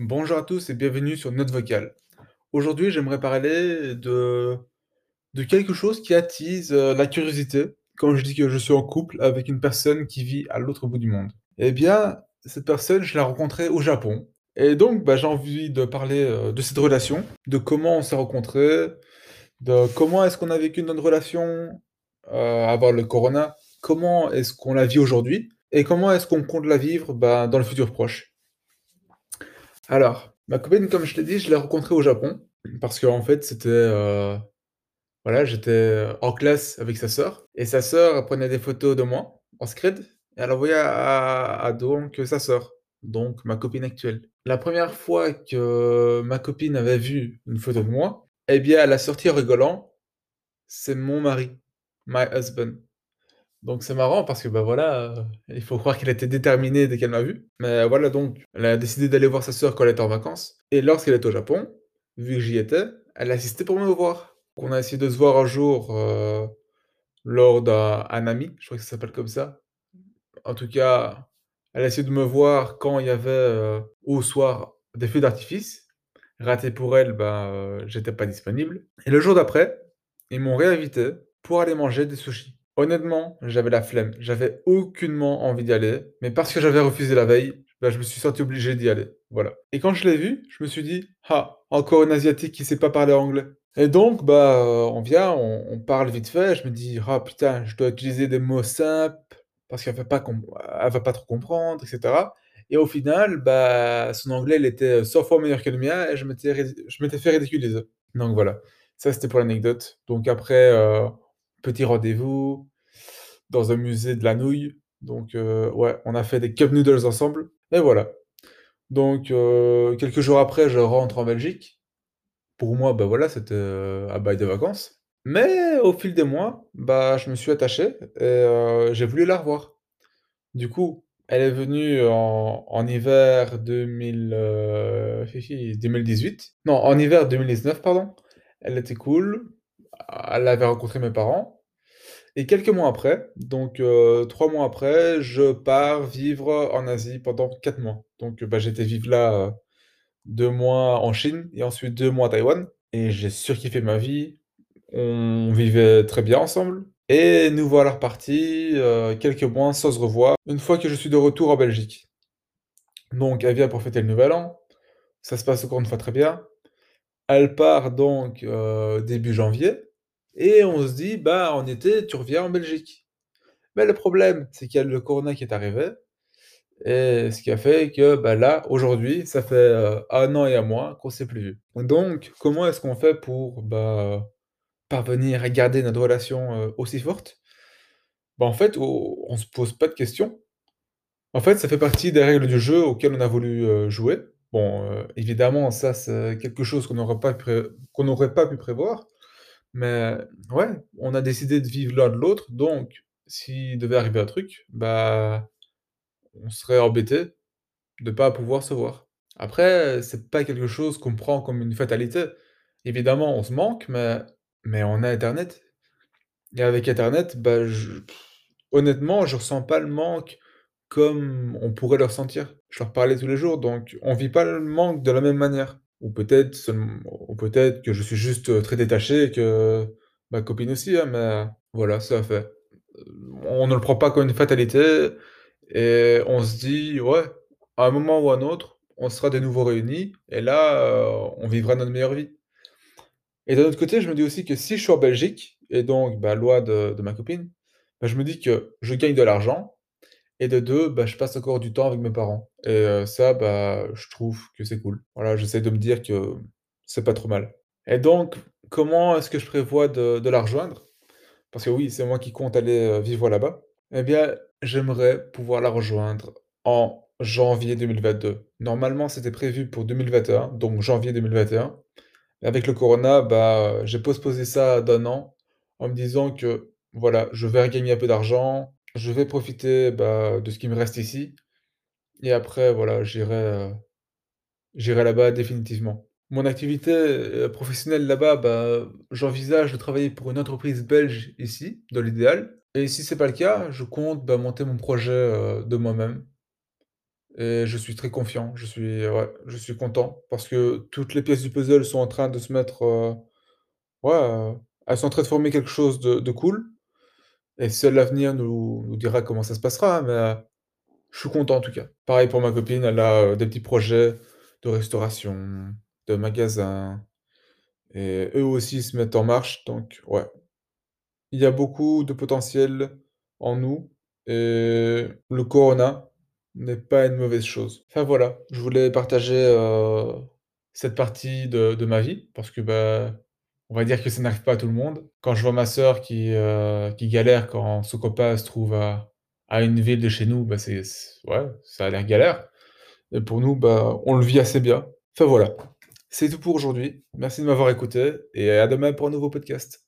Bonjour à tous et bienvenue sur Note vocale. Aujourd'hui, j'aimerais parler de de quelque chose qui attise, heu, la curiosité quand je dis que je suis en couple avec une personne qui vit à l'autre bout du monde. Eh bien, cette personne, je l'ai rencontrée au Japon et donc, bah, j'ai envie de parler, heu, de cette relation, de comment on s'est rencontrés, de comment est-ce qu'on a vécu notre relation, heu, avant le corona, comment est-ce qu'on la vit aujourd'hui et comment est-ce qu'on compte la vivre, bah, dans le futur proche. Alors, ma copine, comme je t'ai dit, je l'ai rencontrée au Japon parce qu'en fait, c'était, heu, voilà, j'étais, en classe avec sa sœur et sa sœur, prenait des photos de moi en scred et elle envoyait à à donc sa sœur, donc ma copine actuelle. La première fois que ma copine avait vu une photo de moi, eh bien, elle a sorti en rigolant: «C'est mon mari, my husband». Donc c'est marrant parce que, bah, voilà, heu, il faut croire qu'elle était déterminée dès qu'elle m'a vu. Mais voilà donc, elle a décidé d'aller voir sa sœur quand elle était en vacances et lorsqu'elle était au Japon, vu que j'y étais, elle a insisté pour me voir. On a essayé de se voir un jour, heu, lors d'un hanami, je crois que ça s'appelle comme ça. En tout cas, elle a essayé de me voir quand il y avait, heu, au soir, des feux d'artifice. Raté pour elle, ben, j'étais pas disponible et le jour d'après, ils m'ont réinvité pour aller manger des sushis. Honnêtement, j'avais la flemme, j'avais aucunement envie d'y aller, mais parce que j'avais refusé la veille, bah, je me suis senti obligé d'y aller, voilà. Et quand je l'ai vu, je me suis dit: «Ah, encore un asiatique qui sait pas parler anglais» et donc bah, heu, on vient, on parle vite fait, je me dis: «Ah putain, je dois utiliser des mots simples parce qu'elle va com elle va pas trop comprendre et cetera» et au final, bah, son anglais, il était 100 fois meilleur que le mien et je m'étais fait ridiculiser. Donc voilà, ça c'était pour l'anecdote. Donc après, heu, petit rendez-vous dans un musée de la nouille. Donc heu, ouais, on a fait des cup noodles ensemble et voilà. Donc heu, quelques jours après, je rentre en Belgique. Pour moi, bah, voilà, c'était, heu, un bail de vacances. Mais au fil des mois, bah, je me suis attaché et j'ai voulu la revoir. Du coup, elle est venue en hiver 2000, heu, hi hi 2018. Non, en hiver 2019, pardon. Elle était cool, elle avait rencontré mes parents et quelques mois après, donc heu, 3 mois après, je pars vivre en Asie pendant 4 mois. Donc bah, j'étais vivre là, heu, 2 mois en Chine et ensuite 2 mois à Taïwan et j'ai surkiffé ma vie. On vivait très bien ensemble et nous voilà repartis, quelques mois sans se revoir, une fois que je suis de retour en Belgique. Donc elle vient pour fêter le nouvel an, ça se passe encore une fois très bien. Elle part donc début janvier et on se dit: «Bah, en été, tu reviens en Belgique». Mais le problème, c'est qu'il y a le corona qui est arrivé et ce qui a fait que, bah, là, aujourd'hui, ça fait, heu, 1 an et 1 mois qu'on s'est plus vus. Donc comment est-ce qu'on fait pour, bah, parvenir à garder notre relation, heu, aussi forte? Bah, en fait, on se pose pas de questions. En fait, ça fait partie des règles du jeu auxquelles on a voulu, heu, jouer. Bon, évidemment, ça, c'est quelque chose qu'on n'aurait pas pré qu'on n'aurait pas pu prévoir. Mais ouais, on a décidé de vivre l'un de l'autre, donc s'il devait arriver un truc, bah, on serait embêtés de pas pouvoir se voir. Après, c'est pas quelque chose qu'on prend comme une fatalité. Évidemment, on se manque, mais mais on a internet et avec internet, bah, je honnêtement, je ressens pas le manque comme on pourrait le ressentir. Je leur parlais tous les jours, donc on vit pas le manque de la même manière. Ou peut-être seulem ou peut-être que je suis juste, heu, très détaché et que ma copine aussi, hein, mais voilà, un fait. On ne le prend pas comme une fatalité et on se dit: «Ouais, à un moment ou à un autre, on sera de nouveau réunis et là, heu, on vivra notre meilleure vie». Et d'un autre côté, je me dis aussi que si je suis en Belgique et donc, bah, loin de de ma copine, bah, je me dis que je gagne de l'argent et de 2, bah, je passe encore du temps avec mes parents et heu, ça, bah, je trouve que c'est cool. Voilà, j'essaie de me dire que c'est pas trop mal. Et donc, comment est-ce que je prévois de la rejoindre? Parce que oui, c'est moi qui compte aller, heu, vivre là-bas. Eh bien, j'aimerais pouvoir la rejoindre en janvier 2022. Normalement, c'était prévu pour 2021, donc janvier 2021. Avec le corona, bah, j'ai postposé ça d'1 an en me disant que, voilà, je vais regagner un peu d'argent, je vais profiter, bah, de ce qui me reste ici et après, voilà, j'irai, j'irai là-bas définitivement. Mon activité, heu, professionnelle là-bas, bah, j'envisage de travailler pour une entreprise belge ici, dans l'idéal et si c'est pas le cas, je compte, bah, monter mon projet, heu, de moi-même et je suis très confiant. Je suis content parce que toutes les pièces du puzzle sont en train de se mettre, ouais, elles sont en train de former quelque chose de cool et seul l'avenir nous dira comment ça se passera, mais, heu, je suis content en tout cas. Pareil pour ma copine, elle a, heu, des petits projets de restauration, de magasin et eux aussi se mettent en marche donc ouais. Il y a beaucoup de potentiel en nous et le corona n'est pas une mauvaise chose. Enfin voilà, je voulais partager, heu, cette partie de de ma vie parce que, bah, on va dire que ça n'arrive pas à tout le monde. Quand je vois ma sœur qui, qui galère quand son copain se trouve à une ville de chez nous, bah, c'est ouais, ça a l'air galère et pour nous, bah, on le vit assez bien. Enfin voilà, c'est tout pour aujourd'hui. Merci de m'avoir écouté et à demain pour un nouveau podcast.